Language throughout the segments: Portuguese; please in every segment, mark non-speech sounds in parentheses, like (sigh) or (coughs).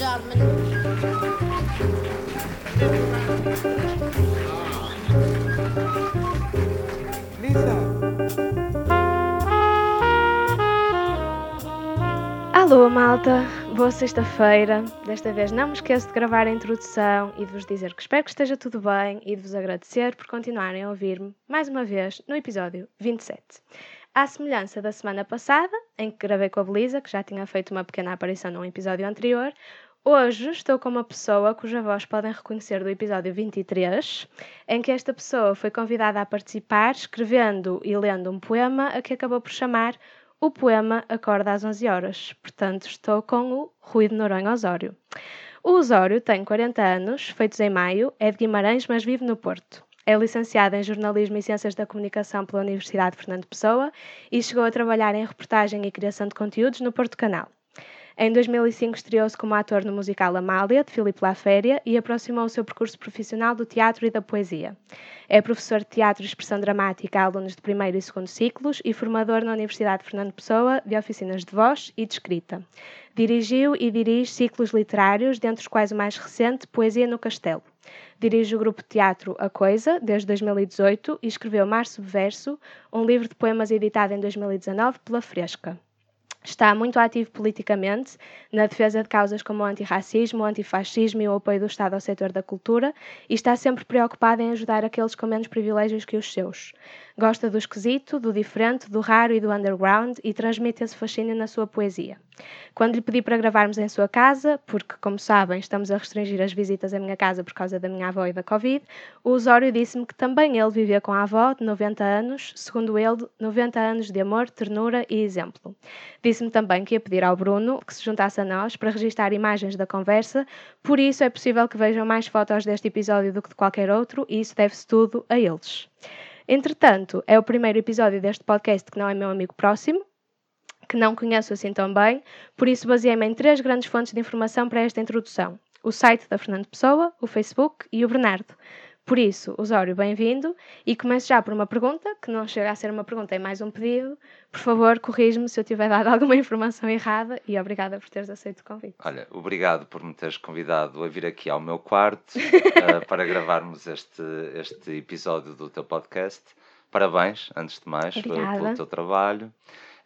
gentlemen. Alô, malta! Boa sexta-feira. Desta vez não me esqueço de gravar a introdução e de vos dizer que espero que esteja tudo bem e de vos agradecer por continuarem a ouvir-me mais uma vez no episódio 27. À semelhança da semana passada, em que gravei com a Belisa, que já tinha feito uma pequena aparição num episódio anterior, hoje estou com uma pessoa cuja voz podem reconhecer do episódio 23, em que esta pessoa foi convidada a participar escrevendo e lendo um poema a que acabou por chamar o poema acorda às 11 horas. Portanto, estou com o Rui de Noronha Osório. O Osório tem 40 anos, feitos em maio, é de Guimarães, mas vive no Porto. É licenciado em Jornalismo e Ciências da Comunicação pela Universidade Fernando Pessoa e chegou a trabalhar em reportagem e criação de conteúdos no Porto Canal. Em 2005 estreou-se como ator no musical Amália, de Filipe Laféria, e aproximou o seu percurso profissional do teatro e da poesia. É professor de teatro e expressão dramática a alunos de primeiro e segundo ciclos e formador na Universidade Fernando Pessoa de oficinas de voz e de escrita. Dirigiu e dirige ciclos literários, dentre os quais o mais recente, Poesia no Castelo. Dirige o grupo de teatro A Coisa, desde 2018, e escreveu Mar Subverso, um livro de poemas editado em 2019 pela Fresca. Está muito ativo politicamente na defesa de causas como o antirracismo, o antifascismo e o apoio do Estado ao setor da cultura e está sempre preocupado em ajudar aqueles com menos privilégios que os seus. Gosta do esquisito, do diferente, do raro e do underground e transmite esse fascínio na sua poesia. Quando lhe pedi para gravarmos em sua casa, porque, como sabem, estamos a restringir as visitas à minha casa por causa da minha avó e da Covid, o Osório disse-me que também ele vivia com a avó de 90 anos, segundo ele, 90 anos de amor, ternura e exemplo. Disse-me também que ia pedir ao Bruno que se juntasse a nós para registrar imagens da conversa, por isso é possível que vejam mais fotos deste episódio do que de qualquer outro, e isso deve-se tudo a eles. Entretanto, é o primeiro episódio deste podcast que não é meu amigo próximo, que não conheço assim tão bem, por isso baseei-me em três grandes fontes de informação para esta introdução: o site da Fernando Pessoa, o Facebook e o Bernardo. Por isso, Osório, bem-vindo e começo já por uma pergunta, que não chega a ser uma pergunta, é mais um pedido. Por favor, corrige-me se eu tiver dado (laughs) alguma informação errada e obrigada por teres aceito o convite. Olha, obrigado por me teres convidado a vir aqui ao meu quarto uh, (laughs) para gravarmos este, este episódio do teu podcast. Parabéns, antes de mais, pelo, pelo teu trabalho.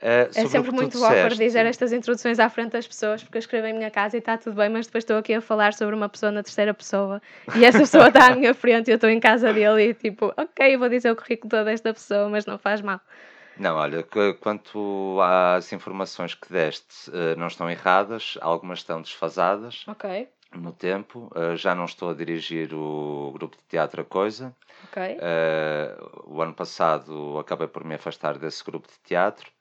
Uh, é sempre muito awkward dizer estas introduções à frente das pessoas, porque eu escrevo em minha casa e está tudo bem, mas depois estou aqui a falar sobre uma pessoa na terceira pessoa e essa (laughs) pessoa está à minha frente e eu estou em casa dele e tipo, ok, vou dizer o currículo todo desta pessoa, mas não faz mal. Não, olha, quanto às informações que deste, uh, não estão erradas, algumas estão desfasadas. Ok. No tempo, uh, já não estou a dirigir o grupo de teatro A Coisa. Ok. o ano passado acabei por me afastar desse grupo de teatro.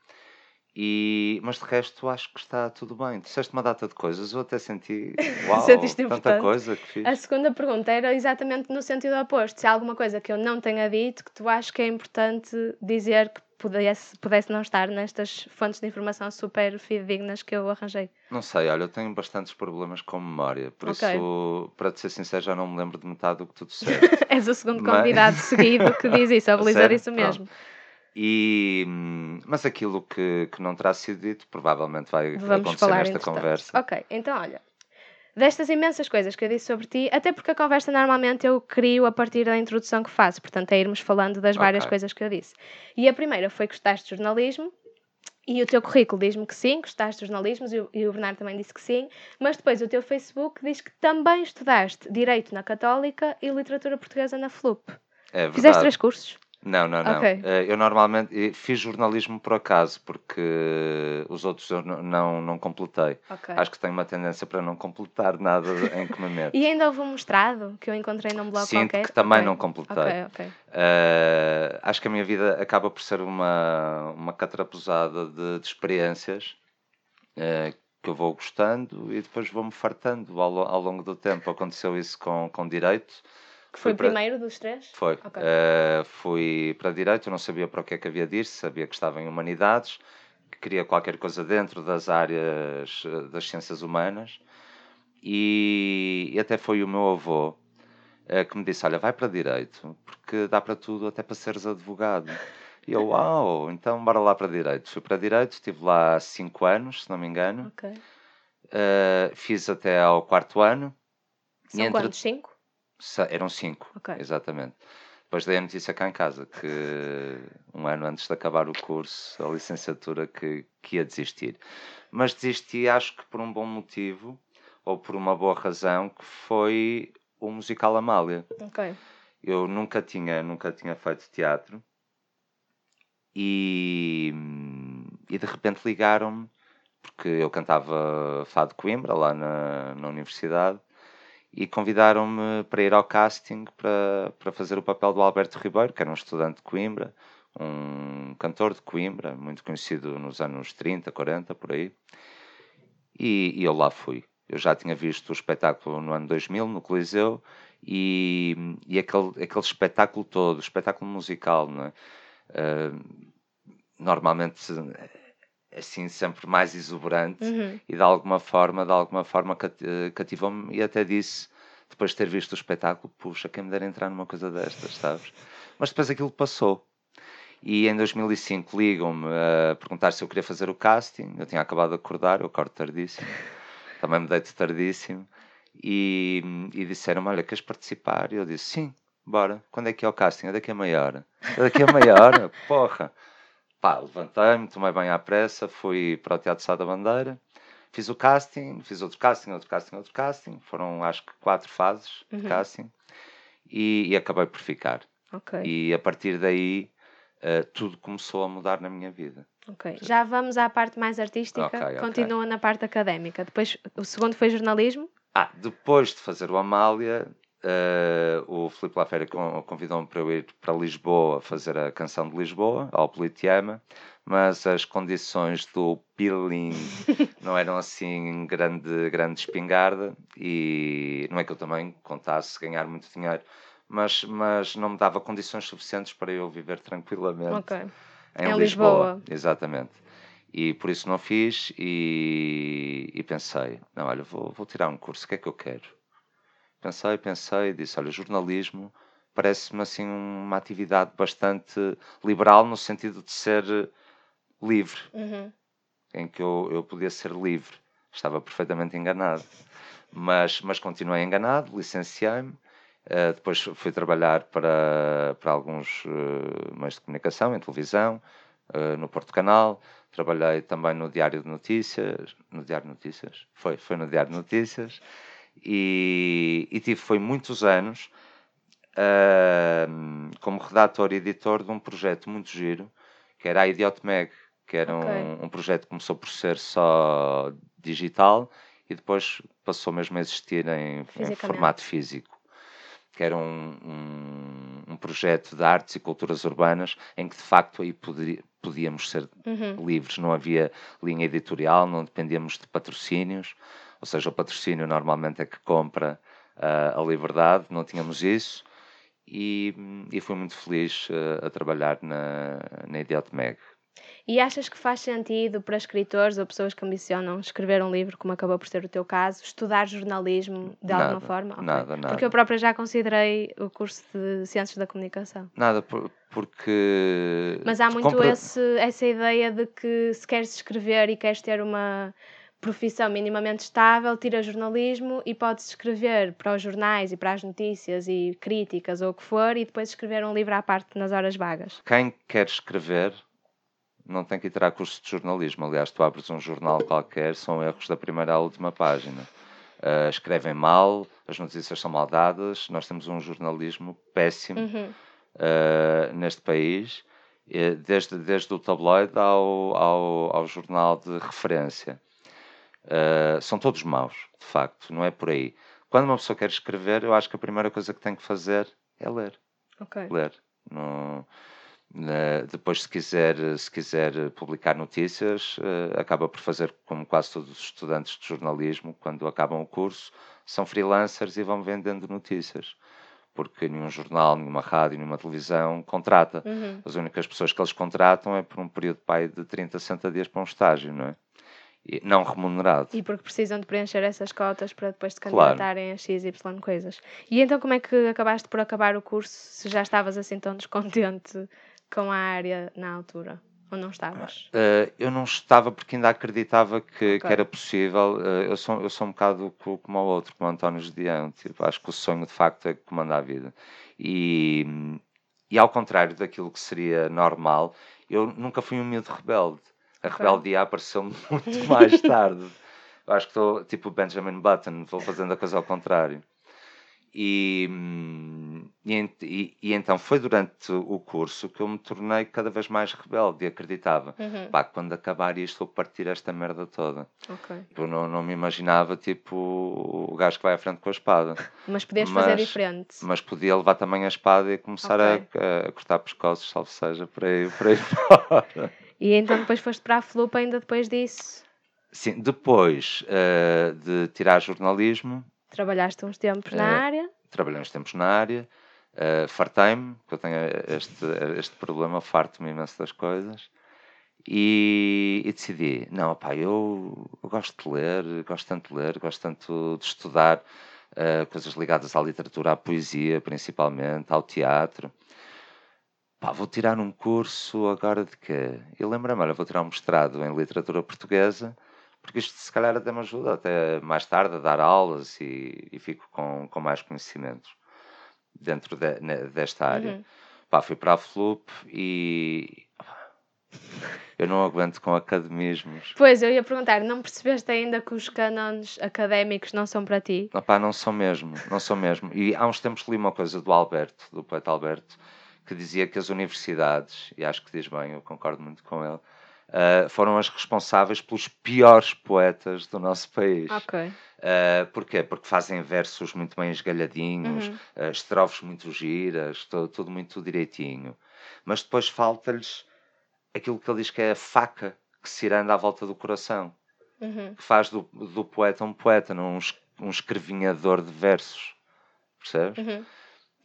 E, mas de resto acho que está tudo bem. Disseste uma data de coisas, eu até senti (laughs) uau, tanta coisa que fiz. A segunda pergunta era exatamente no sentido oposto. Se há alguma coisa que eu não tenha dito que tu achas que é importante dizer que pudesse, pudesse não estar nestas fontes de informação super fidedignas que eu arranjei? Não sei, olha, eu tenho bastantes problemas com memória, por okay. isso, para te ser sincero, já não me lembro de metade do que tu (laughs) disseste. És o segundo convidado mas... seguido que diz isso, (laughs) a Belisa disse mesmo. Pronto. E, mas aquilo que, que não terá sido dito provavelmente vai Vamos acontecer falar nesta conversa. Ok, então olha, destas imensas coisas que eu disse sobre ti, até porque a conversa normalmente eu crio a partir da introdução que faço, portanto é irmos falando das várias okay. coisas que eu disse. E a primeira foi que gostaste de jornalismo, e o teu currículo diz-me que sim, gostaste de jornalismo, e o Bernardo também disse que sim, mas depois o teu Facebook diz que também estudaste Direito na Católica e Literatura Portuguesa na FLUP. É verdade. Fizeste três cursos? Não, não, não. Okay. Eh, eu normalmente fiz jornalismo por acaso, porque os outros eu não, não completei. Okay. Acho que tenho uma tendência para não completar nada em que me (laughs) meto. e ainda houve um mestrado que eu encontrei num blog Sinto qualquer? que também okay. não completei. Uh, acho que a minha vida acaba por ser uma, uma catrapuzada de, de experiências uh, que eu vou gostando e depois vou-me fartando ao, ao longo do tempo. Aconteceu isso com, com direito. Que foi o primeiro dos três? Foi. Okay. Uh, fui para Direito, não sabia para o que é que havia de ir, sabia que estava em Humanidades, que queria qualquer coisa dentro das áreas eh, das ciências humanas. E, e até foi o meu avô uh, que me disse: Olha, vai para Direito, porque dá para tudo, até para seres advogado. E eu, (laughs) uau, então bora lá para Direito. Fui para Direito, estive lá cinco anos, se não me engano. Okay. Uh, fiz até ao quarto ano. São entre... quantos? Cinco? Eram cinco, okay. exatamente. Depois dei a notícia cá em casa que (laughs) um ano antes de acabar o curso, a licenciatura, que, que ia desistir. Mas desisti, acho que por um bom motivo, ou por uma boa razão, que foi o musical Amália. Ok. Eu nunca tinha, nunca tinha feito teatro e, e de repente ligaram-me, porque eu cantava Fado Coimbra lá na, na universidade, e convidaram-me para ir ao casting para, para fazer o papel do Alberto Ribeiro, que era um estudante de Coimbra, um cantor de Coimbra, muito conhecido nos anos 30, 40, por aí. E, e eu lá fui. Eu já tinha visto o espetáculo no ano 2000, no Coliseu, e, e aquele, aquele espetáculo todo, espetáculo musical, não é? Uh, normalmente assim sempre mais exuberante uhum. e de alguma forma de alguma forma cativou-me e até disse depois de ter visto o espetáculo puxa quem me dera entrar numa coisa destas sabes? Mas depois aquilo passou. E em 2005 ligam-me a perguntar se eu queria fazer o casting. Eu tinha acabado de acordar eu acordo tardíssimo. (laughs) Também me deito tardíssimo. E, e disseram-me olha queres participar? E eu disse sim bora. Quando é que é o casting? É daqui a meia hora. É daqui a meia hora? (laughs) Porra pá, levantei-me, tomei bem à pressa, fui para o Teatro Sá da Bandeira, fiz o casting, fiz outro casting, outro casting, outro casting. Foram acho que quatro fases uhum. de casting e, e, acabei por ficar. Okay. E a partir daí uh, tudo começou a mudar na minha vida. Ok, já vamos à parte mais artística, okay, continua okay. na parte académica. Depois, o segundo foi jornalismo? Ah, depois de fazer o Amália, Uh, o Filipe Lafera convidou-me para eu ir para Lisboa fazer a canção de Lisboa, ao Politeama, mas as condições do peeling (laughs) não eram assim grande, grande espingarda e não é que eu também contasse ganhar muito dinheiro, mas, mas não me dava condições suficientes para eu viver tranquilamente okay. em, em Lisboa. Lisboa. Exatamente. E por isso não fiz e, e pensei, não, olha, vou, vou tirar um curso, o que é que eu quero? Pensei, pensei e disse: olha, jornalismo parece-me assim uma atividade bastante liberal no sentido de ser livre, uhum. em que eu, eu podia ser livre. Estava perfeitamente enganado. Mas, mas continuei enganado, licenciei-me. Uh, depois fui trabalhar para, para alguns uh, meios de comunicação, em televisão, uh, no Porto Canal. Trabalhei também no Diário de Notícias. No Diário de Notícias? Foi, foi no Diário de Notícias e, e tive foi muitos anos uh, como redator e editor de um projeto muito giro que era a Idiot Mag, que era okay. um, um, projeto que começou por ser só digital e depois passou mesmo a existir em, em formato físico que era um, um, um, projeto de artes e culturas urbanas em que de facto aí poderia, podíamos ser uhum. livres, não havia linha editorial, não dependíamos de patrocínios, ou seja, o patrocínio normalmente é que compra uh, a liberdade, não tínhamos isso, e, e fui muito feliz uh, a trabalhar na, na Idiot Mag. E achas que faz sentido para escritores ou pessoas que ambicionam escrever um livro, como acabou por ser o teu caso, estudar jornalismo de nada, alguma forma? Okay. Nada, nada. Porque eu própria já considerei o curso de Ciências da Comunicação. Nada, por, porque. Mas há muito compra... esse, essa ideia de que se queres escrever e queres ter uma profissão minimamente estável, tira jornalismo e pode-se escrever para os jornais e para as notícias e críticas ou o que for e depois escrever um livro à parte nas horas vagas. Quem quer escrever não tem que ir tirar curso de jornalismo. Aliás, tu abres um jornal qualquer, são erros da primeira à última página. Uh, escrevem mal, as notícias são mal dadas, nós temos um jornalismo péssimo uhum. uh, neste país, desde, desde o tabloide ao, ao, ao jornal de referência. Uh, são todos maus, de facto, não é por aí. Quando uma pessoa quer escrever, eu acho que a primeira coisa que tem que fazer é ler. Okay. Ler. No, na, depois, se quiser, se quiser publicar notícias, uh, acaba por fazer como quase todos os estudantes de jornalismo, quando acabam o curso, são freelancers e vão vendendo notícias. Porque nenhum jornal, nenhuma rádio, nenhuma televisão contrata. Uhum. As únicas pessoas que eles contratam é por um período pai de 30, 60 dias para um estágio, não é? Não remunerado. E porque precisam de preencher essas cotas para depois de candidatarem claro. a XY coisas. E então como é que acabaste por acabar o curso se já estavas assim tão descontente com a área na altura? Ou não estavas? Uh, eu não estava porque ainda acreditava que, okay. que era possível. Uh, eu, sou, eu sou um bocado como o outro, como o António Gedeão. Tipo, acho que o sonho de facto é que comanda a vida. E, e ao contrário daquilo que seria normal, eu nunca fui um miúdo rebelde. A okay. rebeldia apareceu (laughs) muito mais tarde. Eu acho que estou tipo Benjamin Button, vou fazendo a coisa ao contrário. E, e, e, e, então foi durante o curso que eu me tornei cada vez mais rebelde e acreditava uhum. pá, quando acabar isto vou partir esta merda toda. Okay. Eu não, não me imaginava tipo o gajo que vai à frente com a espada. Mas podias mas, fazer diferente. Mas podia levar também a espada e começar okay. a, a, cortar pescoços, salvo seja, por aí, por aí (laughs) fora. E então depois foste para a Flupa ainda depois disso? Sim, depois uh, de tirar jornalismo. Trabalhaste uns tempos uh, na eh, área? Trabalhei uns tempos na área. Uh, fartei-me, porque eu tenho este, este problema, farto-me imenso das coisas. E, e, decidi, não, pá, eu, eu, gosto de ler, gosto tanto de ler, gosto tanto de estudar uh, coisas ligadas à literatura, à poesia principalmente, ao teatro. Pá, vou tirar um curso agora de quê? E lembra-me, olha, vou tirar um mestrado em literatura portuguesa porque isto se calhar até me ajuda até mais tarde a dar aulas e, e fico com, com mais conhecimentos dentro de, desta área. Uhum. Pá, fui para a FLUP e eu não aguento com academismos. Pois, eu ia perguntar, não percebeste ainda que os cânones académicos não são para ti? Não, pá, não são mesmo, não são mesmo. E há uns tempos li uma coisa do Alberto, do poeta Alberto, que dizia que as universidades, e acho que diz bem, eu concordo muito com ele, uh, foram as responsáveis pelos piores poetas do nosso país. Ok. Uh, porquê? Porque fazem versos muito bem esgalhadinhos, uhum. uh, estrofes muito giras, tudo, tudo muito direitinho. Mas depois falta-lhes aquilo que ele diz que é a faca que se iranda à volta do coração. Uhum. Que faz do, do poeta um poeta, não um, um escrevinhador de versos. Percebes? Uhum.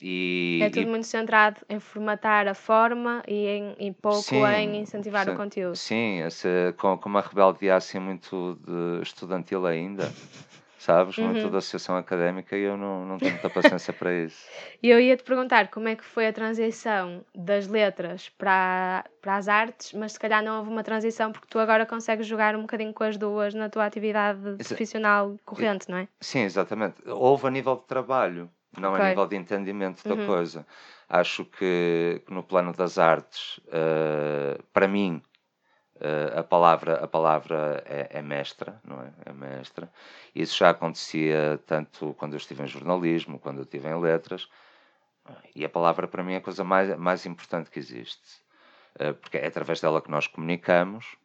E, é tudo e... muito centrado em formatar a forma e em, em pouco sim, em incentivar sim, o conteúdo. Sim, esse, com, com uma rebeldia assim muito estudantil ainda, (laughs) sabes? Uhum. Muito da associação académica e eu não, não tenho muita paciência para isso. (laughs) E eu ia te perguntar como é que foi a transição das letras para, para as artes, mas se calhar não houve uma transição porque tu agora consegues jogar um bocadinho com as duas na tua atividade profissional corrente, não é? Sim, exatamente. Houve a nível de trabalho não okay. a nível de entendimento da uhum. coisa. Acho que, que, no plano das artes, uh, para mim, uh, a palavra, a palavra é, é, mestra, não é? É mestra. Isso já acontecia tanto quando eu estive em jornalismo, quando eu estive em letras. E a palavra para mim é a coisa mais, mais importante que existe. Uh, porque é através dela que nós comunicamos,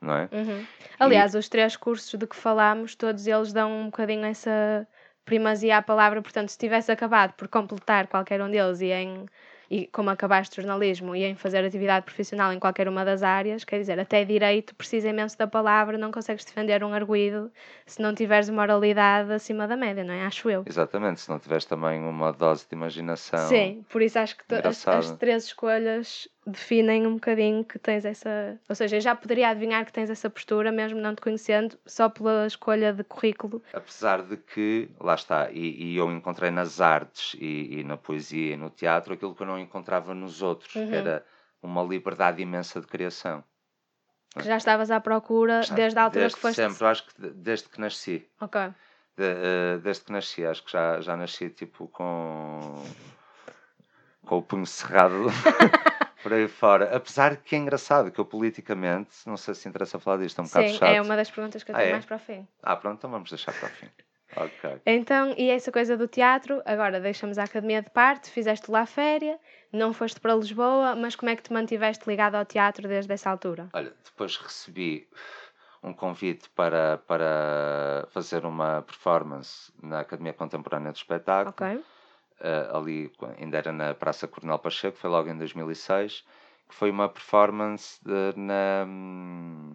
não é? Uhum. Aliás, e... os três cursos de que falámos, todos eles dão um bocadinho essa primazia à palavra, portanto, se tivesse acabado por completar qualquer um deles e em e como acabaste jornalismo e em fazer atividade profissional em qualquer uma das áreas, quer dizer, até direito precisa imenso da palavra, não consegues defender um arguído se não tiveres moralidade acima da média, não é? Acho eu. Exatamente, se não tiveres também uma dose de imaginação. Sim, por isso acho que as, as três escolhas definem um bocadinho que tens essa. Ou seja, eu já poderia adivinhar que tens essa postura, mesmo não te conhecendo, só pela escolha de currículo. Apesar de que, lá está, e, e eu encontrei nas artes e, e, na poesia e no teatro aquilo que eu não encontrava nos outros, uhum. que era uma liberdade imensa de criação. Já estavas à procura já, desde a altura desde que foste. Sempre, acho que desde que nasci. Ok. De, uh, desde que nasci, acho que já, já nasci tipo com. com o punho cerrado. (laughs) por aí fora. Apesar de que é engraçado que eu politicamente, não sei se interessa falar disto, é um bocado Sim, chato. é uma das perguntas que eu tenho ah, é? mais para o fim. Ah, pronto, então vamos deixar para o fim. Ok. Então, e essa coisa do teatro, agora deixamos a academia de parte, fizeste lá a féria, não foste para Lisboa, mas como é que te mantiveste ligado ao teatro desde essa altura? Olha, depois recebi um convite para, para fazer uma performance na Academia Contemporânea de Espetáculo. Ok uh, ali, ainda era na Praça Coronel Pacheco, foi logo em 2006, que foi uma performance de, na, hum,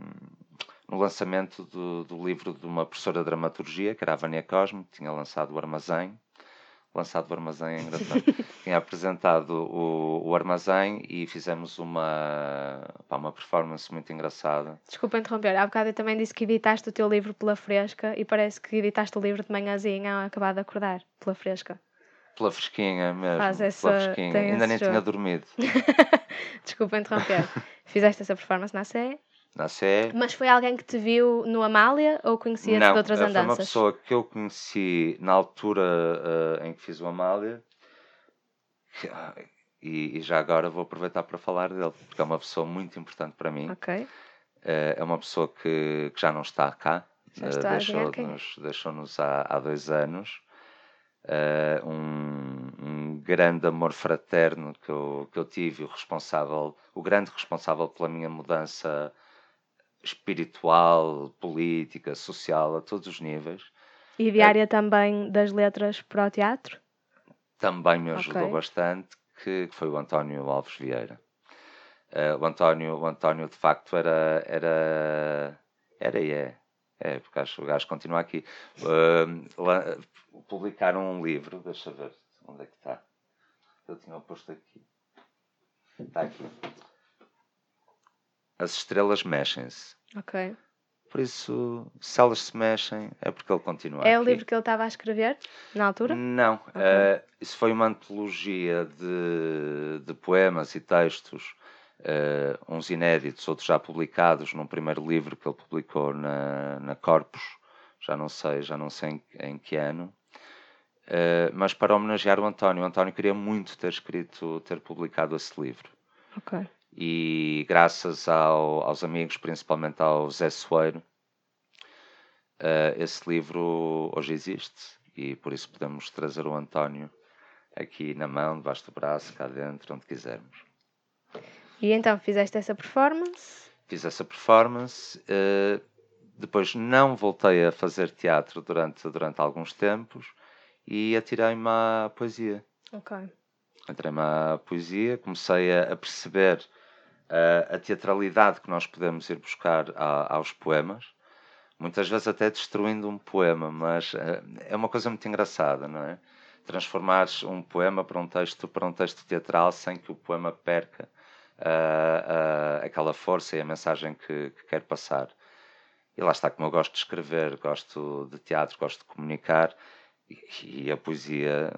no lançamento do, do, livro de uma professora de dramaturgia, que era a Vânia Cosme, que tinha lançado o Armazém. Lançado o Armazém é engraçado. (laughs) tinha apresentado o, o Armazém e fizemos uma, pá, uma performance muito engraçada. Desculpa interromper, há bocado eu também disse que editaste o teu livro pela Fresca e parece que editaste o livro de manhãzinha ao acabar de acordar, pela Fresca. Pela fresquinha mesmo. Faz essa- pela fresquinha. Ainda nem tinha jogo. dormido. (laughs) Desculpa interromper. Fizeste essa performance na Sé, Na Sé. mas foi alguém que te viu no Amália ou conhecia-te Não, de outras eh, foi uma andanças? pessoa que eu conheci na altura eh, em que fiz o Amália. ah, E, e já agora vou aproveitar para falar dele, porque é uma pessoa muito importante para mim. Ok. Eh, é uma pessoa que, que já não está cá. Já é. Deixou-nos deixou há, há dois anos. Eh, um, um grande amor fraterno que eu, que eu tive, o responsável, o grande responsável pela minha mudança espiritual, política, social, a todos os níveis. E diária também das letras para o teatro? também me ajudou Ok. bastante, que, que foi o António Alves Vieira. Eh, o, António, o António, de facto, era. Era, era e é. É, porque acho, o gajo continua aqui. Lá- publicaram um livro, deixa ver onde é que está. Eu tinha posto aqui. Está aqui. As estrelas mexem-se. Ok. Por isso, se elas se mexem, é porque ele continua É o aqui. livro que ele estava a escrever na altura? Não, eh, isso foi uma antologia de, de poemas e textos, eh, uns inéditos, outros já publicados num primeiro livro que ele publicou na, na Corpus, já não sei, já não sei em, em que ano, eh, mas para homenagear o António. O António queria muito ter escrito, ter publicado esse livro. Ok. E graças ao- aos amigos, principalmente ao Zé Soeiro, eh, esse livro hoje existe e por isso podemos trazer o António aqui na mão, debaixo do braço, cá dentro, onde quisermos. E então fizeste essa performance? Fiz essa performance, eh, depois não voltei a fazer teatro durante, durante alguns tempos e atirei-me à poesia. Ok. entrei-me à poesia, comecei a, a perceber ah, a teatralidade que nós podemos ir buscar a- aos poemas, muitas vezes até destruindo um poema, mas ah, é uma coisa muito engraçada, não é? Transformares um poema para um texto, para um texto teatral sem que o poema perca ah, ah, aquela força e a mensagem que, que quer passar. E lá está, como eu gosto de escrever, gosto de teatro, gosto de comunicar, e, e a poesia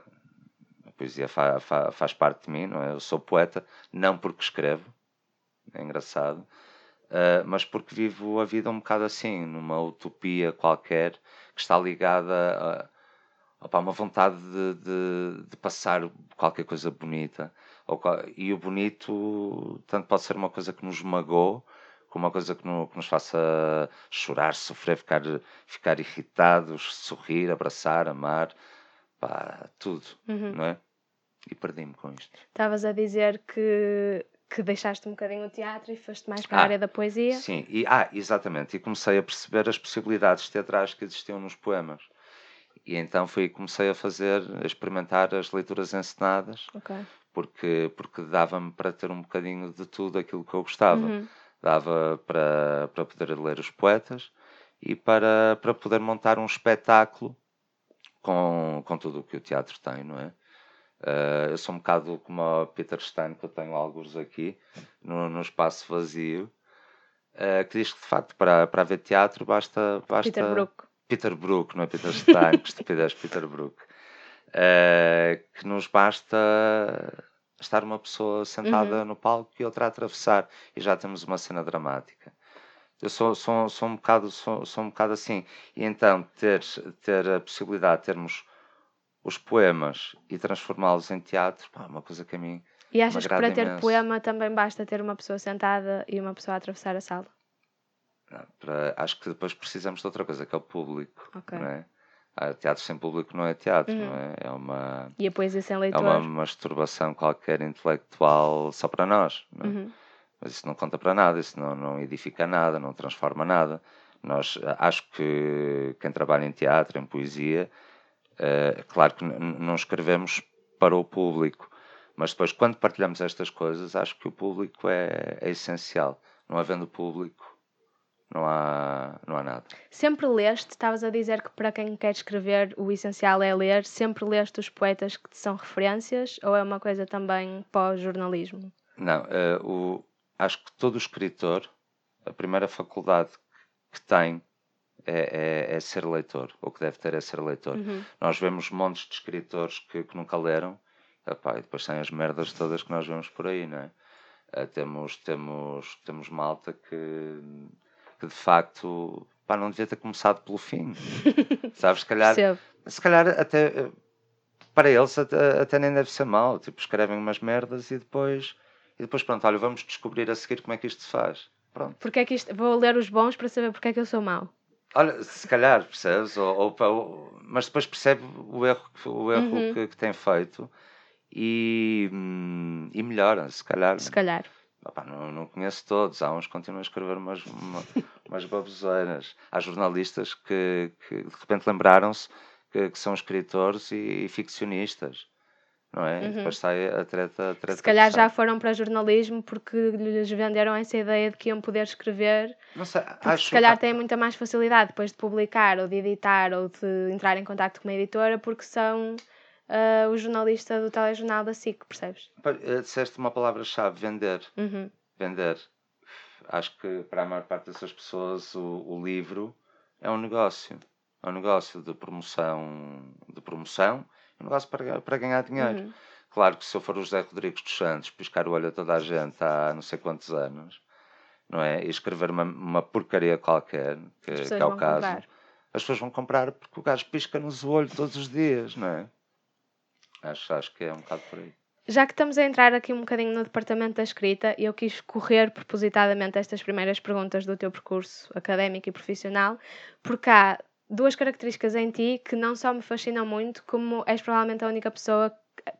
a poesia fa- fa- faz parte de mim, não é? Eu sou poeta, não porque escrevo, é engraçado, ah, mas porque vivo a vida um bocado assim, numa utopia qualquer que está ligada a, opá, uma vontade de, de- de passar qualquer coisa bonita. Ou e o bonito tanto pode ser uma coisa que nos magoou, como uma coisa que, no- que nos faça chorar, sofrer, ficar, ficar irritados, sorrir, abraçar, amar, pá, tudo Uhum. não é? E perdi-me com isto. Estavas a dizer que, que deixaste um bocadinho o teatro e foste mais para a Ah, área da poesia. Sim, e, ah, exatamente. E comecei a perceber as possibilidades teatrais que existiam nos poemas. E então fui comecei a fazer, a experimentar as leituras encenadas, Ok. porque, porque dava-me para ter um bocadinho de tudo aquilo que eu gostava. Uhum. Dava para, para poder ler os poetas e para, para poder montar um espetáculo com, com tudo o que o teatro tem, não é? Eh, eu sou um bocado como o Peter Stein, que eu tenho alguns aqui, no, no espaço vazio, eh, que diz que de facto para, para haver teatro basta. basta Peter Brook. Peter Brook, não é Peter Stein, (laughs) que estupidez, Peter Brook. Eh, que nos basta estar uma pessoa sentada no palco e outra a atravessar e já temos uma cena dramática. Eu sou, sou, sou, um, bocado, sou, sou um bocado assim. E então ter, ter a possibilidade de termos os poemas e transformá-los em teatro, pá, é uma coisa que a mim E achas que para ter imenso. poema também basta ter uma pessoa sentada e uma pessoa a atravessar a sala? Para- acho que depois precisamos de outra coisa, que é o público. Ok. Não é? Ah, teatro sem público não é teatro, Uhum. não é? É uma, E a poesia sem é leitor? uma masturbação qualquer intelectual só para nós. Não é? Uhum. Mas isso não conta para nada, isso não, não edifica nada, não transforma nada. Nós, ah, acho que quem trabalha em teatro, em poesia, eh, claro que não escrevemos para o público, mas depois, quando partilhamos estas coisas, acho que o público é, é essencial. Não havendo público, não há, não há nada. Sempre leste, estavas a dizer que para quem quer escrever o essencial é ler, sempre leste os poetas que te são referências ou é uma coisa também pós-jornalismo? Não, eh, o, acho que todo escritor, a primeira faculdade que tem é, é, é, ser leitor. O que deve ter é ser leitor. Uhum. Nós vemos montes de escritores que, que nunca leram, epá, e depois têm as merdas todas que nós vemos por aí, não é? Uh, temos, temos, temos malta que, que de facto pá, não devia ter começado pelo fim. (laughs) Sabes? Se calhar, se calhar até para eles até, até, nem deve ser mal. Tipo, escrevem umas merdas e depois, e depois pronto, olha, vamos descobrir a seguir como é que isto se faz. Pronto. Porque é que isto, vou ler os bons para saber porque é que eu sou mau. Olha, se calhar, percebes? Ou, ou, ou mas depois percebe o erro, o erro uhum. que, que, tem feito e, hum, e melhora, se calhar. Se calhar. Opa, não, não conheço todos, há uns que continuam a escrever umas, uma, umas baboseiras. Há jornalistas que, que de repente lembraram-se que, que, são escritores e, e ficcionistas não é? Uhum. Depois sai a treta. A treta se calhar já foram para jornalismo porque lhes venderam essa ideia de que iam poder escrever. Não sei, acho... se calhar têm muita mais facilidade depois de publicar ou de editar ou de entrar em contato com uma editora porque são uh, o jornalista do telejornal da SIC, percebes? Eh, disseste uma palavra-chave: vender. Uhum. Vender. Acho que para a maior parte dessas pessoas o, o livro é um negócio. É um negócio de promoção, de promoção um negócio para, para ganhar dinheiro. Uhum. Claro que se eu for o José Rodrigues dos Santos, piscar o olho a toda a gente há não sei quantos anos, não é? E escrever uma, uma porcaria qualquer, que, que é o caso, comprar. as pessoas vão comprar porque o gajo pisca-nos o olho todos os dias, não é? Acho, acho que é um bocado por aí. Já que estamos a entrar aqui um bocadinho no departamento da escrita, eu quis correr propositadamente estas primeiras perguntas do teu percurso académico e profissional, porque há duas características em ti que não só me fascinam muito, como és provavelmente a única pessoa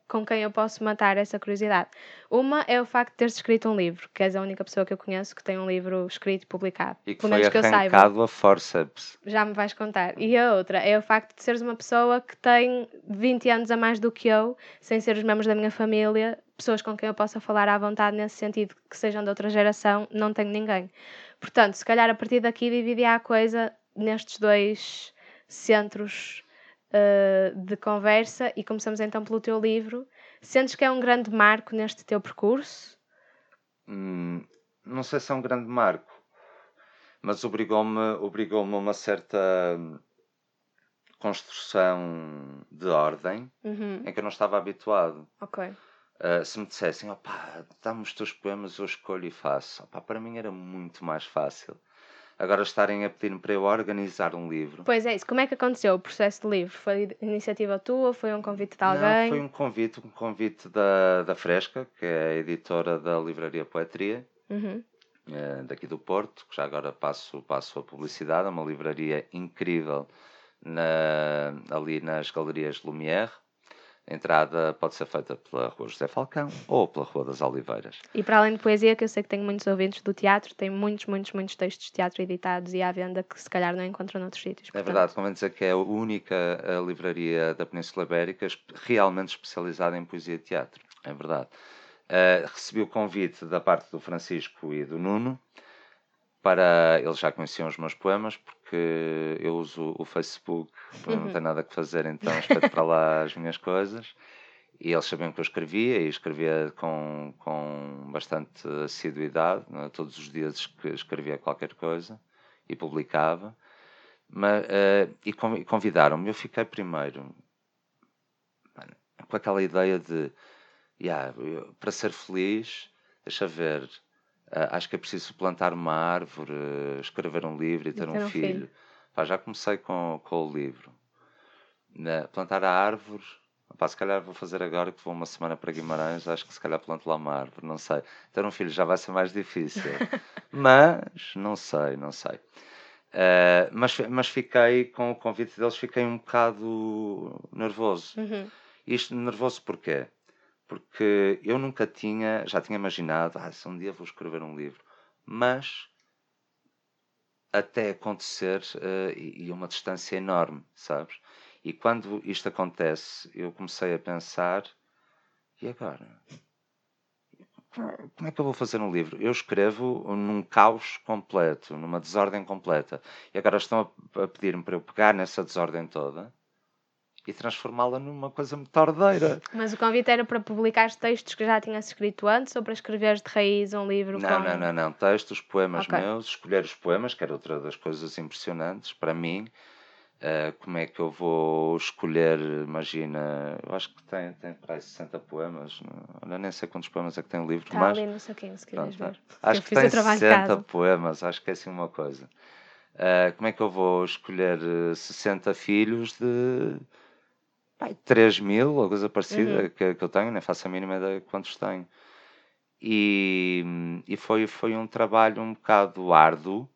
com quem eu posso matar essa curiosidade. Uma é o facto de teres escrito um livro, que és a única pessoa que eu conheço que tem um livro escrito e publicado. E que Pelo foi que arrancado a forceps. Já me vais contar. E a outra é o facto de seres uma pessoa que tem 20 anos a mais do que eu, sem ser os membros da minha família, pessoas com quem eu possa falar à vontade nesse sentido, que sejam de outra geração, não tenho ninguém. Portanto, se calhar a partir daqui dividia a coisa nestes dois centros uh, de conversa e começamos então pelo teu livro. Sentes que é um grande marco neste teu percurso? Hum, não sei se é um grande marco, mas obrigou-me obrigou a uma certa construção de ordem uhum. em que eu não estava habituado. Ok. Uh, se me dissessem, opá, dá-me os teus poemas, eu escolho e faço. Opá, para mim era muito mais fácil agora estarem a pedir-me para eu organizar um livro. Pois é isso. Como é que aconteceu o processo de livro? Foi iniciativa tua? Foi um convite de alguém? Não, foi um convite, um convite da, da Fresca, que é a editora da Livraria Poetria, uhum. é, daqui do Porto, que já agora passo, passo a publicidade, é uma livraria incrível na, ali nas Galerias Lumière. A entrada pode ser feita pela Rua José Falcão ou pela Rua das Oliveiras. E para além de poesia, que eu sei que tenho muitos ouvintes do teatro, tem muitos, muitos, muitos textos de teatro editados e à venda que se calhar não encontram noutros sítios. Portanto... É verdade, convém dizer que é a única livraria da Península Ibérica realmente especializada em poesia e teatro. É verdade. Uh, recebi o convite da parte do Francisco e do Nuno para. Eles já conheciam os meus poemas, porque eu uso o Facebook, uhum. não tenho nada que fazer, então espeto para lá as minhas coisas. E eles sabiam que eu escrevia, e escrevia com, com bastante assiduidade, é? todos os dias escrevia qualquer coisa e publicava. Mas, uh, e convidaram-me, eu fiquei primeiro com aquela ideia de, yeah, para ser feliz, deixa ver, Uh, acho que é preciso plantar uma árvore, escrever um livro e ter, e ter um, um, filho. filho. Pá, já comecei com, com o livro. Na, plantar a árvore, pá, se calhar vou fazer agora que vou uma semana para Guimarães, acho que se calhar planto lá uma árvore, não sei. Ter um filho já vai ser mais difícil. (laughs) mas, não sei, não sei. Uh, mas, mas fiquei, com o convite deles, fiquei um bocado nervoso. Uhum. Isto nervoso porquê? Porque eu nunca tinha, já tinha imaginado, ah, se um dia vou escrever um livro, mas até acontecer uh, e uma distância enorme, sabes? E quando isto acontece, eu comecei a pensar, e agora? Como é que eu vou fazer um livro? Eu escrevo num caos completo, numa desordem completa. E agora estão a, a pedir-me para eu pegar nessa desordem toda e transformá-la numa coisa muito ordeira. Mas o convite era para publicar textos que já tinhas escrito antes ou para escreveres de raiz um livro Não, não, não, não. Textos, poemas Ok. meus, escolher os poemas, que era outra das coisas impressionantes para mim. Uh, como é que eu vou escolher, imagina, eu acho que tem, tem para aí 60 poemas, olha, nem sei quantos poemas é que tem o livro, Está mas ali no saquinho, se quiseres ver. acho eu que tem o trabalho de 60 casa. poemas, acho que é assim uma coisa. Uh, como é que eu vou escolher uh, 60 filhos de pai, 3 mil, ou coisa parecida Uhum. que, que eu tenho, nem faço a mínima ideia de quantos tenho. E, e foi, foi um trabalho um bocado árduo,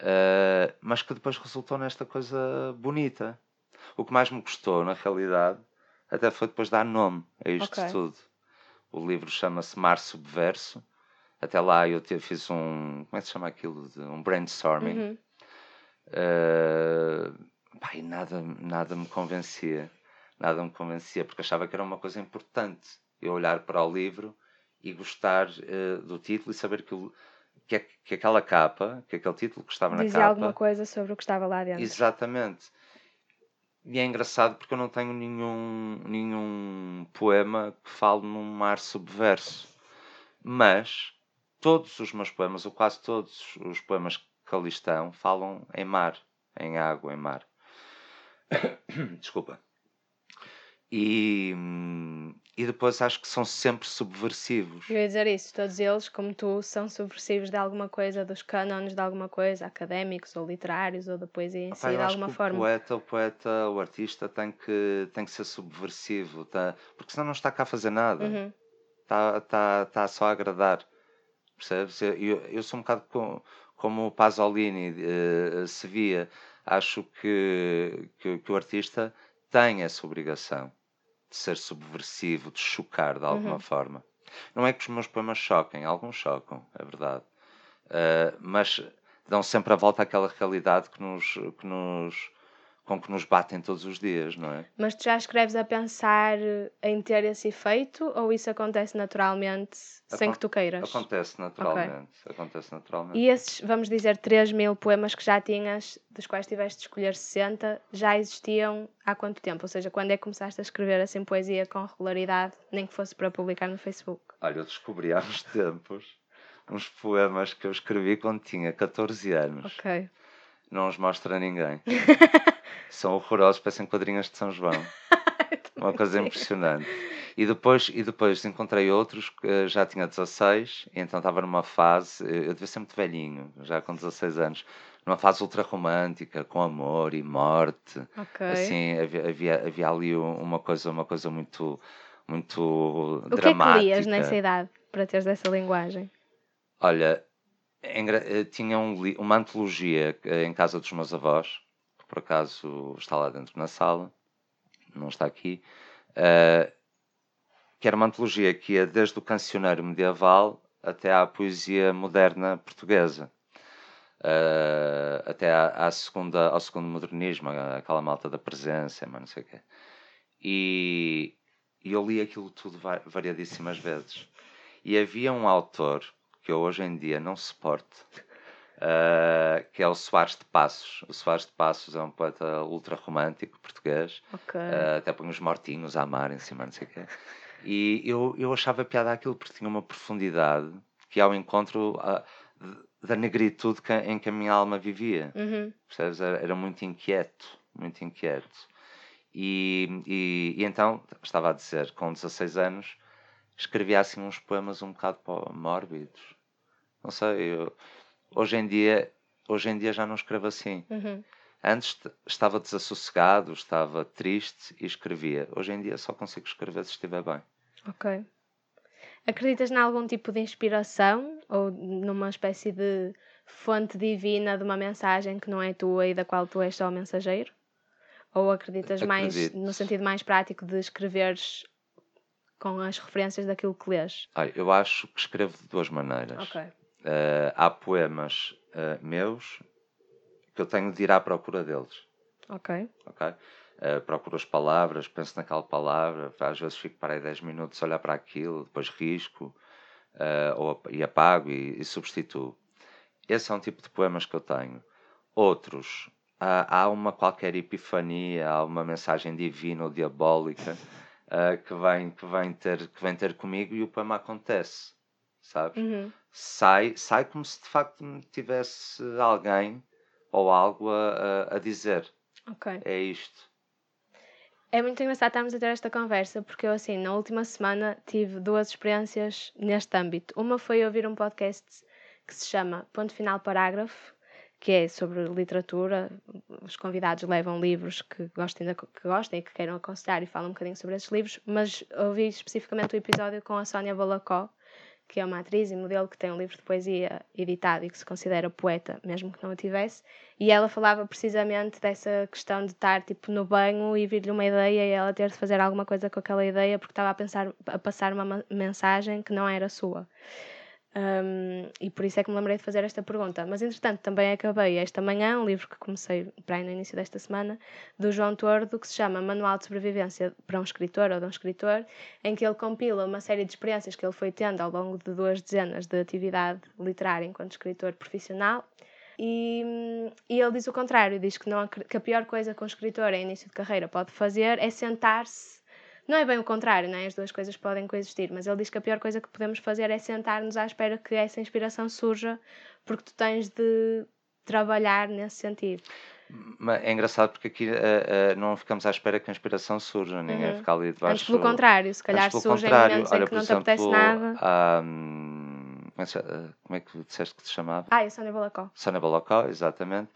uh, mas que depois resultou nesta coisa bonita. O que mais me custou, na realidade, até foi depois dar nome a isto Ok. tudo. O livro chama-se Mar Subverso. Até lá eu te- fiz um. Como é que se chama aquilo? De- Um brainstorming. Uhum. Uh, pá, e nada, nada me convencia. Nada me convencia, porque achava que era uma coisa importante eu olhar para o livro e gostar uh, do título e saber que, que, que aquela capa, que aquele título que estava na Dizia capa. alguma coisa sobre o que estava lá dentro. Exatamente. E é engraçado porque eu não tenho nenhum, nenhum poema que fale num mar subverso. Mas todos os meus poemas, ou quase todos os poemas que ali estão, falam em mar, em água, em mar. (coughs) Desculpa. E, e depois acho que são sempre subversivos. Eu ia dizer isso, todos eles, como tu, são subversivos de alguma coisa, dos cânones de alguma coisa, académicos ou literários ou da poesia em si, de alguma que o forma. poeta, o poeta, o artista tem que, tem que ser subversivo, tá? porque senão não está cá a fazer nada. Uhum. está tá, tá só a agradar. Percebes? Eu, eu, sou um bocado com, como o Pasolini eh, se via. Acho que, que, que o artista tem essa obrigação de ser subversivo, de chocar de alguma Uhum. forma. Não é que os meus poemas choquem, alguns chocam, é verdade. Eh, mas dão sempre a volta àquela realidade que nos, que nos, com que nos batem todos os dias, não é? Mas tu já escreves a pensar em ter esse efeito ou isso acontece naturalmente sem Acon- que tu queiras? Acontece naturalmente. Acontece naturalmente. E esses, vamos dizer, 3 mil poemas que já tinhas, dos quais tiveste de escolher 60, já existiam há quanto tempo? Ou seja, quando é que começaste a escrever assim poesia com regularidade, nem que fosse para publicar no Facebook? Olha, eu descobri há uns tempos uns poemas que eu escrevi quando tinha 14 anos. Ok. Não os mostra a ninguém. (laughs) São horrorosos, parecem quadrinhas de São João. (laughs) Uma coisa impressionante. E depois, e depois encontrei outros que eh, já tinha 16, e então estava numa fase, eh, eu devia ser muito velhinho, já com 16 anos, numa fase ultra romântica, com amor e morte. Ok. Assim, havia, havia, havia ali um- uma coisa, uma coisa muito, muito o que é dramática. que lias nessa idade para teres essa linguagem? Olha, eh, tinha um uma antologia em casa dos meus avós, por acaso está lá dentro na sala, não está aqui, eh, que era uma antologia que ia desde o cancioneiro medieval até à poesia moderna portuguesa. eh, até à, à segunda, ao segundo modernismo, aquela malta da presença, mas não sei o quê. E, e eu li aquilo tudo va- variadíssimas vezes. E havia um autor que eu hoje em dia não suporto, eh, que é o Soares de Passos. O Soares de Passos é um poeta ultra romântico português, Ok. eh, até põe os mortinhos a amar em cima, não sei o quê. E eu, eu achava piada aquilo porque tinha uma profundidade que ao encontro ah, de- da negritude que- em que a minha alma vivia. Uhum. Percebes? Era, era muito inquieto, muito inquieto. E, e, e então, estava a dizer, com 16 anos, escrevia assim uns poemas um bocado mórbidos. Não sei, eu- hoje em dia, hoje em dia já não escrevo assim. Uhum. Antes estava desassossegado, estava triste e escrevia. Hoje em dia só consigo escrever se estiver bem. Ok. Acreditas em algum tipo de inspiração ou numa espécie de fonte divina de uma mensagem que não é tua e da qual tu és só o mensageiro? Ou acreditas mais Acredito. no sentido mais prático de escreveres com as referências daquilo que lês? Olha, eu acho que escrevo de duas maneiras. Ok. Eh, há poemas eh, meus que eu tenho de ir à procura deles. Ok. ok? Eh, procuro as palavras, penso naquela palavra, às vezes fico para aí 10 minutos a olhar para aquilo, depois risco ou, e apago e, e substituo. Esse é um tipo de poemas que eu tenho. Outros, há, uma qualquer epifania, há uma mensagem divina ou diabólica uh, que, vem, que, vem ter, que vem ter comigo e o poema acontece, sabes? Uhum. Sai, sai como se de facto me tivesse alguém ou algo a, a, a dizer. É isto. É muito engraçado estarmos a ter esta conversa, porque eu, assim, na última semana tive duas experiências neste âmbito. Uma foi ouvir um podcast que se chama Ponto Final Parágrafo, que é sobre literatura. Os convidados levam livros que gostem, que gostem e que queiram aconselhar e falam um bocadinho sobre esses livros, mas ouvi especificamente o episódio com a Sónia Balacó, que é uma atriz e modelo que tem um livro de poesia editado e que se considera poeta, mesmo que não o tivesse, e ela falava precisamente dessa questão de estar tipo no banho e vir-lhe uma ideia e ela ter de fazer alguma coisa com aquela ideia porque estava a pensar a passar uma mensagem que não era sua. Um, e por isso é que me lembrei de fazer esta pergunta. Mas entretanto também acabei esta manhã um livro que comecei para aí no início desta semana, do João Tordo, que se chama Manual de Sobrevivência para um Escritor ou de um Escritor, em que ele compila uma série de experiências que ele foi tendo ao longo de duas dezenas de atividade literária enquanto escritor profissional. E, e ele diz o contrário, diz que, não, que a pior coisa que um escritor em início de carreira pode fazer é sentar-se não é bem o contrário, não é? as duas coisas podem coexistir, mas ele diz que a pior coisa que podemos fazer é sentar-nos à espera que essa inspiração surja, porque tu tens de trabalhar nesse sentido. É engraçado porque aqui uh, uh, não ficamos à espera que a inspiração surja, ninguém uhum. fica ali debaixo. Antes pelo contrário, se calhar surge em momentos Olha, em que não exemplo, te apetece nada. Um, como é que disseste que te chamava? Ah, é Sónia Balacó. Sónia Balacó, exatamente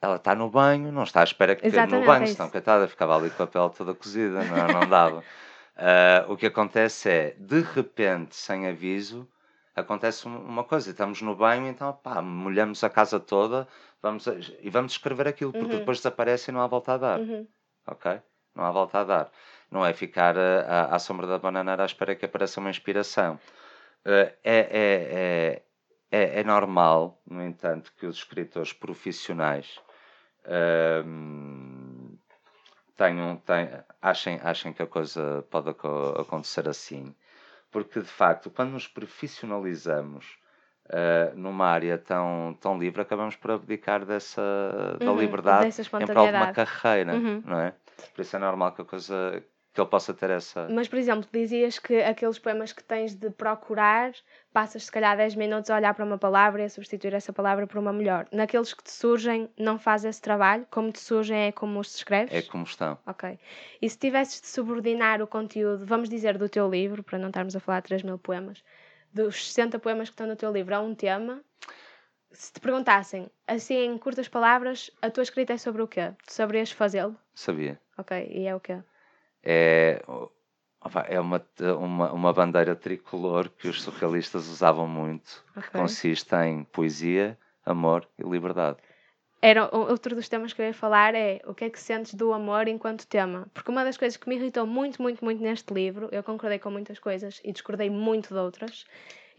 ela está no banho, não está à espera que esteja no banho, é senão, coitada, ficava ali com a pele toda cozida, não, não dava. uh, (laughs) o que acontece é, de repente, sem aviso, acontece uma coisa, estamos no banho, então, pá, molhamos a casa toda vamos a, e vamos escrever aquilo, porque uhum. depois desaparece e não há volta a dar. Uhum. Ok? Não há volta a dar. Não é ficar uh, à, sombra da bananeira à espera que apareça uma inspiração. Uh, é, é, é, é, é normal, no entanto, que os escritores profissionais um, tenham, tenham, achem, achem que a coisa pode acontecer assim. Porque, de facto, quando nos profissionalizamos uh, numa área tão, tão livre, acabamos por abdicar dessa, da uhum, liberdade em prol de uma carreira, uhum. não é? Por isso é normal que a coisa que ele possa ter essa. Mas, por exemplo, dizias que aqueles poemas que tens de procurar, passas se calhar 10 minutos a olhar para uma palavra e a substituir essa palavra por uma melhor. Naqueles que te surgem, não faz esse trabalho? Como te surgem é como os escreves? É como estão. Ok. E se tivesses de subordinar o conteúdo, vamos dizer, do teu livro, para não estarmos a falar de 3 mil poemas, dos 60 poemas que estão no teu livro, a um tema, se te perguntassem, assim em curtas palavras, a tua escrita é sobre o quê? Tu saberias fazê-lo? Sabia. Ok, e é o quê? É, é uma, uma, uma bandeira tricolor que os surrealistas usavam muito, okay. que consiste em poesia, amor e liberdade. Era, outro dos temas que eu ia falar é o que é que sentes do amor enquanto tema. Porque uma das coisas que me irritou muito, muito, muito neste livro, eu concordei com muitas coisas e discordei muito de outras,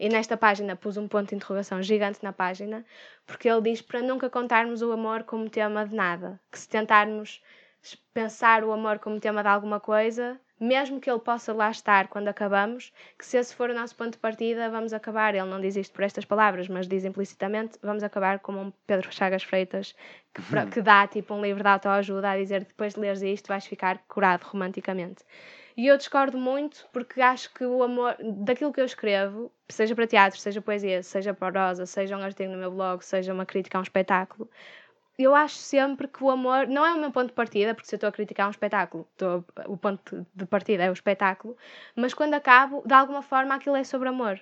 e nesta página pus um ponto de interrogação gigante na página, porque ele diz para nunca contarmos o amor como tema de nada, que se tentarmos pensar o amor como tema de alguma coisa, mesmo que ele possa lá estar quando acabamos, que se esse for o nosso ponto de partida, vamos acabar. Ele não diz isto por estas palavras, mas diz implicitamente: vamos acabar como um Pedro Chagas Freitas, que, uhum. que dá tipo um livro de autoajuda a dizer depois de leres isto vais ficar curado romanticamente. E eu discordo muito porque acho que o amor, daquilo que eu escrevo, seja para teatro, seja poesia, seja prosa, seja um artigo no meu blog, seja uma crítica a um espetáculo, eu acho sempre que o amor não é o meu ponto de partida, porque se eu estou a criticar um espetáculo, estou, o ponto de partida é o espetáculo, mas quando acabo, de alguma forma, aquilo é sobre amor.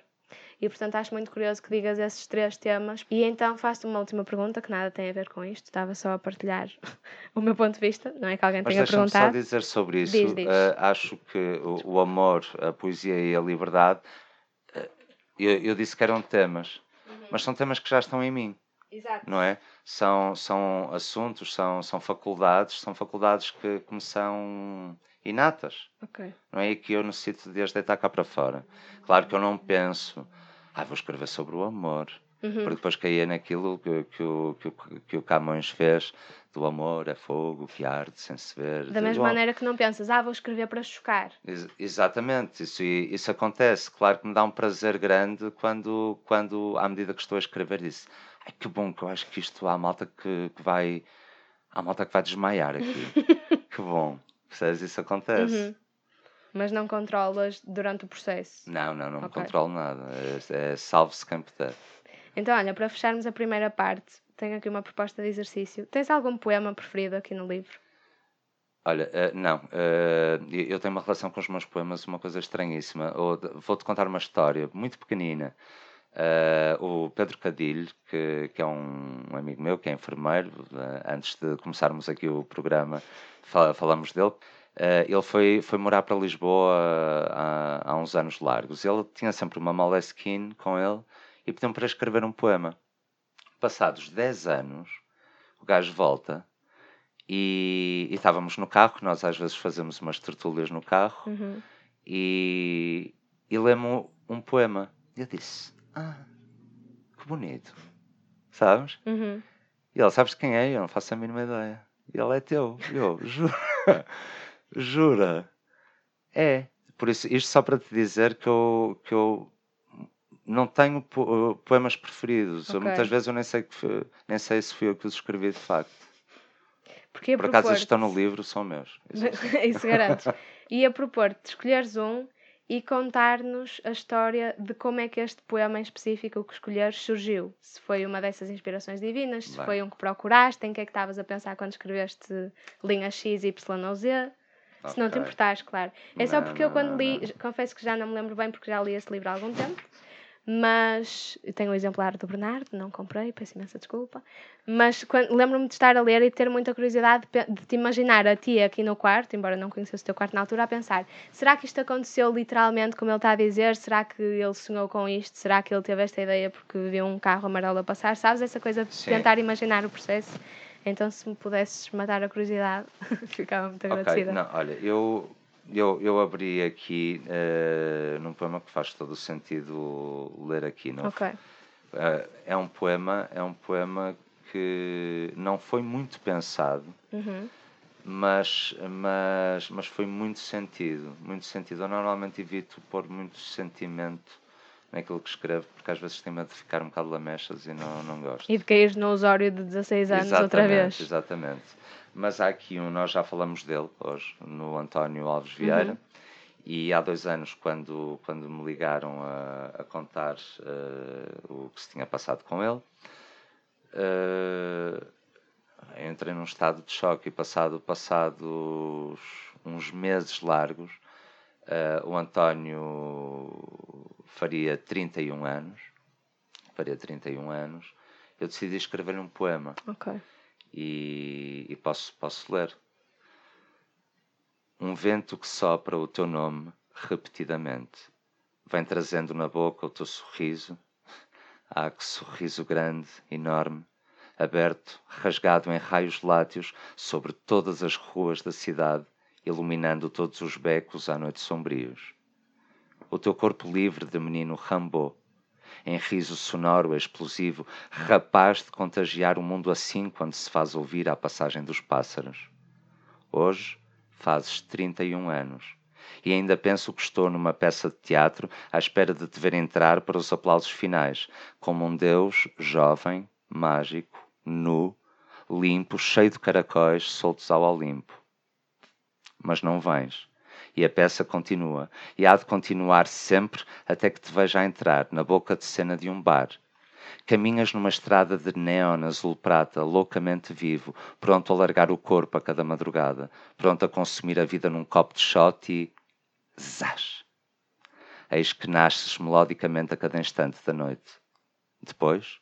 E portanto acho muito curioso que digas esses três temas. E então faço-te uma última pergunta que nada tem a ver com isto, estava só a partilhar (laughs) o meu ponto de vista, não é que alguém Mas tenha perguntado. Mas só dizer sobre isso. Diz, diz. Uh, acho que o, o, amor, a poesia e a liberdade, uh, eu, eu, disse que eram temas, uhum. mas são temas que já estão em mim. Exato. Não é? São, são assuntos, são, são faculdades, são faculdades que, que me são inatas. Okay. Não é? E que eu necessito de as deitar cá para fora. Claro que eu não penso, ah, vou escrever sobre o amor. Uhum. Porque depois caía naquilo que, que, o, que, que o Camões fez do amor é fogo que arde sem se ver. Da mesma maneira que não pensas, ah, vou escrever para chocar. Ex exatamente, isso, isso acontece. Claro que me dá um prazer grande quando, quando à medida que estou a escrever, disse Ai, que bom que eu acho que isto há malta que, que vai. Há malta que vai desmaiar aqui. (laughs) que bom. Percebes? Isso acontece. Uhum. Mas não controlas durante o processo. Não, não, não me Ok. controlo nada. É, é salve-se quem puder. Então, olha, para fecharmos a primeira parte, tenho aqui uma proposta de exercício. Tens algum poema preferido aqui no livro? Olha, eh, não, eh, eu tenho uma relação com os meus poemas, uma coisa estranhíssima. Vou-te contar uma história muito pequenina. Eh, o Pedro Cadilho, que, que é um amigo meu, que é enfermeiro, eh, antes de começarmos aqui o programa, fa- falamos dele. Eh, ele foi, foi morar para Lisboa há, há uns anos largos. Ele tinha sempre uma Moleskine com ele e pediu-me para escrever um poema. Passados 10 anos, o gajo volta e, e estávamos no carro, nós às vezes fazemos umas tertúlias no carro, Uhum. e, e lê-me um poema. Eu disse: Ah, que bonito, sabes? Uhum. E ele: Sabes quem é? Eu não faço a mínima ideia. E ele é teu. E eu: Jura? (laughs) Jura? É. Por isso, isto só para te dizer que eu, que eu não tenho po- poemas preferidos. Eu, Ok. muitas vezes eu nem sei, que, nem sei se fui eu que os escrevi de facto. Porque Por acaso, propor-te- estão no livro, são meus. Isso eu (laughs) sei. Isso garantes. Ia propor-te escolheres um e contar-nos a história de como é que este poema em específico, que escolheres, surgiu. Se foi uma dessas inspirações divinas, se Bem. foi um que procuraste, em que é que estavas a pensar quando escreveste linha X, Y ou Z. Se não te importares, claro. É só Não, porque eu quando não, li, não. confesso que já não me lembro bem porque já li esse livro há algum tempo, mas eu tenho o exemplar do Bernardo, não comprei, peço imensa desculpa. Mas lembro-me de estar a ler e ter muita curiosidade de, de te imaginar a ti aqui no quarto, embora não conhecesse o teu quarto na altura, a pensar: será que isto aconteceu literalmente como ele está a dizer? Será que ele sonhou com isto? Será que ele teve esta ideia porque viu um carro amarelo a passar? Sabes essa coisa de Sim. tentar imaginar o processo? Então, se me pudesses matar a curiosidade, (laughs) ficava muito agradecida. não, olha, eu, eu, eu abri aqui eh, num poema que faz todo o sentido ler aqui. Não? Ok. Eh, é um poema, é um poema que não foi muito pensado, Uhum. mas, mas, mas foi muito sentido, muito sentido. Eu normalmente evito pôr muito sentimento naquilo que escrevo, porque às vezes tenho medo de ficar um bocado lamechas e não, não gosto. E de cair no Osório de 16 anos outra vez. Exatamente. Mas há aqui um, nós já falamos dele hoje, no António Alves Vieira. Uhum. E há dois anos, quando, quando me ligaram a, a contar eh, o que se tinha passado com ele, eu entrei num estado de choque e passado, passados uns meses largos, eh, o António faria 31 anos, faria 31 anos, eu decidi escrever um poema Ok. E, e posso, ler. Um vento que sopra o teu nome repetidamente, vem trazendo na boca o teu sorriso. Ah, que sorriso grande, enorme, aberto, rasgado em raios látios sobre todas as ruas da cidade, iluminando todos os becos à noite sombrios. O teu corpo livre de menino Rambo, em riso sonoro explosivo, rapaz de contagiar o mundo assim quando se faz ouvir a passagem dos pássaros. Hoje fazes 31 anos e ainda penso que estou numa peça de teatro à espera de te ver entrar para os aplausos finais, como um deus jovem, mágico, nu, limpo, cheio de caracóis soltos ao Olimpo. Mas não vens. E a peça continua, e há de continuar sempre até que te veja entrar na boca de cena de um bar. Caminhas numa estrada de neon azul prata, loucamente vivo, pronto a largar o corpo a cada madrugada, pronto a consumir a vida num copo de shot e. Zás! Eis que nasces melodicamente a cada instante da noite. Depois,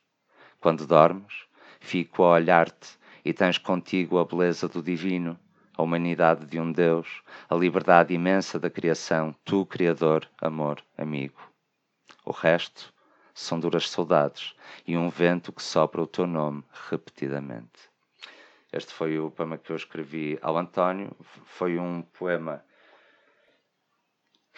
quando dormes, fico a olhar-te e tens contigo a beleza do divino, a humanidade de um Deus, a liberdade imensa da criação, tu, Criador, amor, amigo. O resto são duras saudades e um vento que sopra o teu nome repetidamente. Este foi o poema que eu escrevi ao António. Foi um poema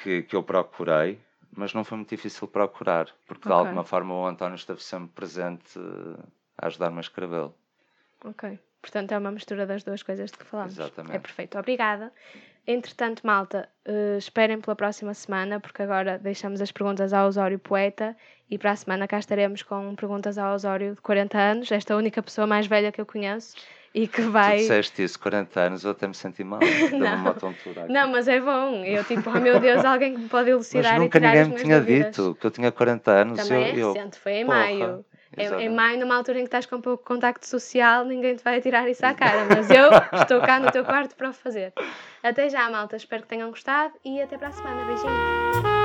que, que eu procurei, mas não foi muito difícil procurar, porque de Ok. alguma forma o António esteve sempre presente eh, a ajudar-me a escrevê-lo. Ok. Portanto, é uma mistura das duas coisas de que falamos. Exatamente. É perfeito. Obrigada. Entretanto, malta, uh, esperem pela próxima semana, porque agora deixamos as perguntas ao Osório Poeta e para a semana cá estaremos com perguntas ao Osório de 40 anos, esta única pessoa mais velha que eu conheço e que vai. Tu disseste isso, 40 anos, eu até me senti mal. Deu-me uma tontura. Aqui. Não, mas é bom. Eu, tipo, oh meu Deus, alguém que me pode elucidar mas nunca e tirar ninguém me tinha dúvidas. dito que eu tinha 40 anos. Também eu, é recente, eu... foi em Porra, maio. Exatamente. maio, numa altura em que estás com pouco contacto social, ninguém te vai tirar isso à cara. Mas eu estou cá no teu quarto para o fazer. Até já, malta. Espero que tenham gostado e até para a semana. Beijinhos.